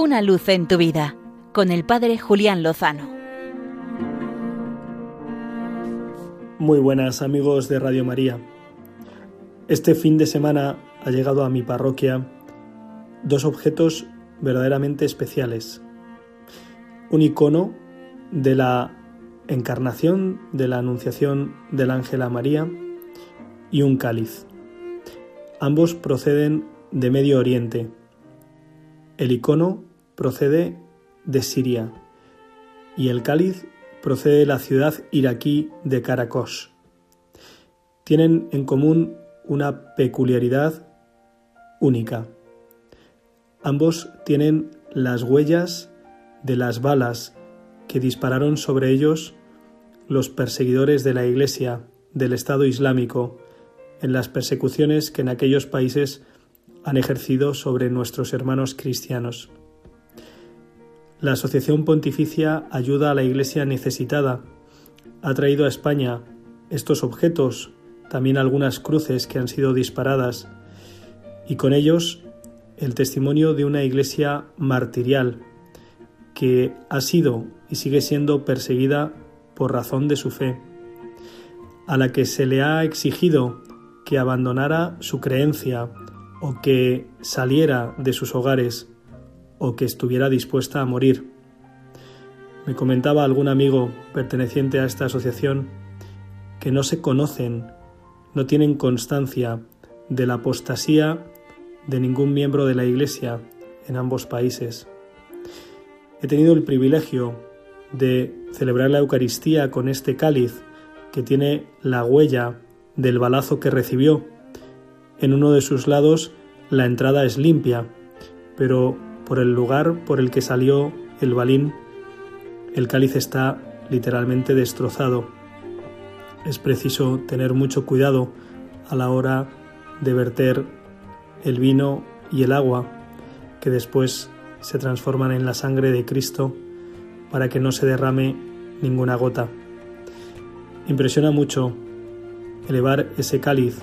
Una luz en tu vida con el Padre Julián Lozano. Muy buenas amigos de Radio María. Este fin de semana ha llegado a mi parroquia dos objetos verdaderamente especiales. Un icono de la encarnación de la Anunciación del Ángel a María y un cáliz. Ambos proceden de Medio Oriente. El icono procede de Siria y el cáliz procede de la ciudad iraquí de Caracos. Tienen en común una peculiaridad única. Ambos tienen las huellas de las balas que dispararon sobre ellos los perseguidores de la Iglesia del Estado Islámico en las persecuciones que en aquellos países han ejercido sobre nuestros hermanos cristianos. La Asociación Pontificia Ayuda a la Iglesia Necesitada ha traído a España estos objetos, también algunas cruces que han sido disparadas, y con ellos el testimonio de una iglesia martirial que ha sido y sigue siendo perseguida por razón de su fe, a la que se le ha exigido que abandonara su creencia o que saliera de sus hogares o que estuviera dispuesta a morir. Me comentaba algún amigo perteneciente a esta asociación que no se conocen, no tienen constancia de la apostasía de ningún miembro de la Iglesia en ambos países. He tenido el privilegio de celebrar la Eucaristía con este cáliz que tiene la huella del balazo que recibió. En uno de sus lados la entrada es limpia, pero por el lugar por el que salió el balín, el cáliz está literalmente destrozado. Es preciso tener mucho cuidado a la hora de verter el vino y el agua que después se transforman en la sangre de Cristo para que no se derrame ninguna gota. Impresiona mucho elevar ese cáliz,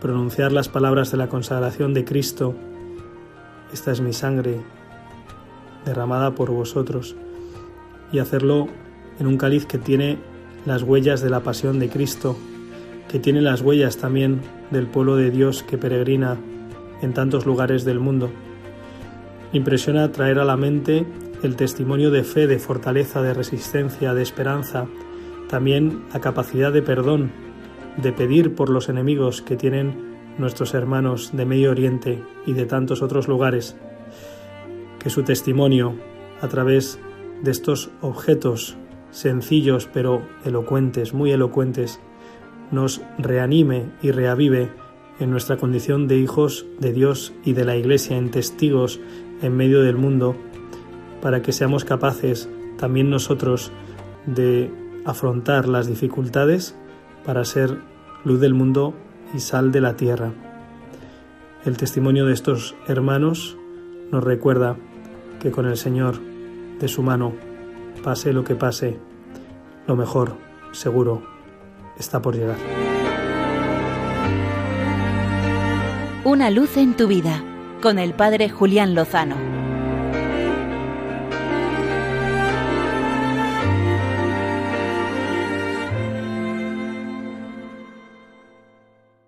pronunciar las palabras de la consagración de Cristo. Esta es mi sangre, derramada por vosotros, y hacerlo en un cáliz que tiene las huellas de la pasión de Cristo, que tiene las huellas también del pueblo de Dios que peregrina en tantos lugares del mundo. Impresiona traer a la mente el testimonio de fe, de fortaleza, de resistencia, de esperanza, también la capacidad de perdón, de pedir por los enemigos que tienen nuestros hermanos de Medio Oriente y de tantos otros lugares que su testimonio, a través de estos objetos sencillos pero elocuentes, muy elocuentes, nos reanime y reavive en nuestra condición de hijos de Dios y de la Iglesia, en testigos en medio del mundo, para que seamos capaces también nosotros de afrontar las dificultades para ser luz del mundo y sal de la tierra. El testimonio de estos hermanos nos recuerda que con el Señor de su mano, pase lo que pase, lo mejor, seguro, está por llegar. Una luz en tu vida con el Padre Julián Lozano.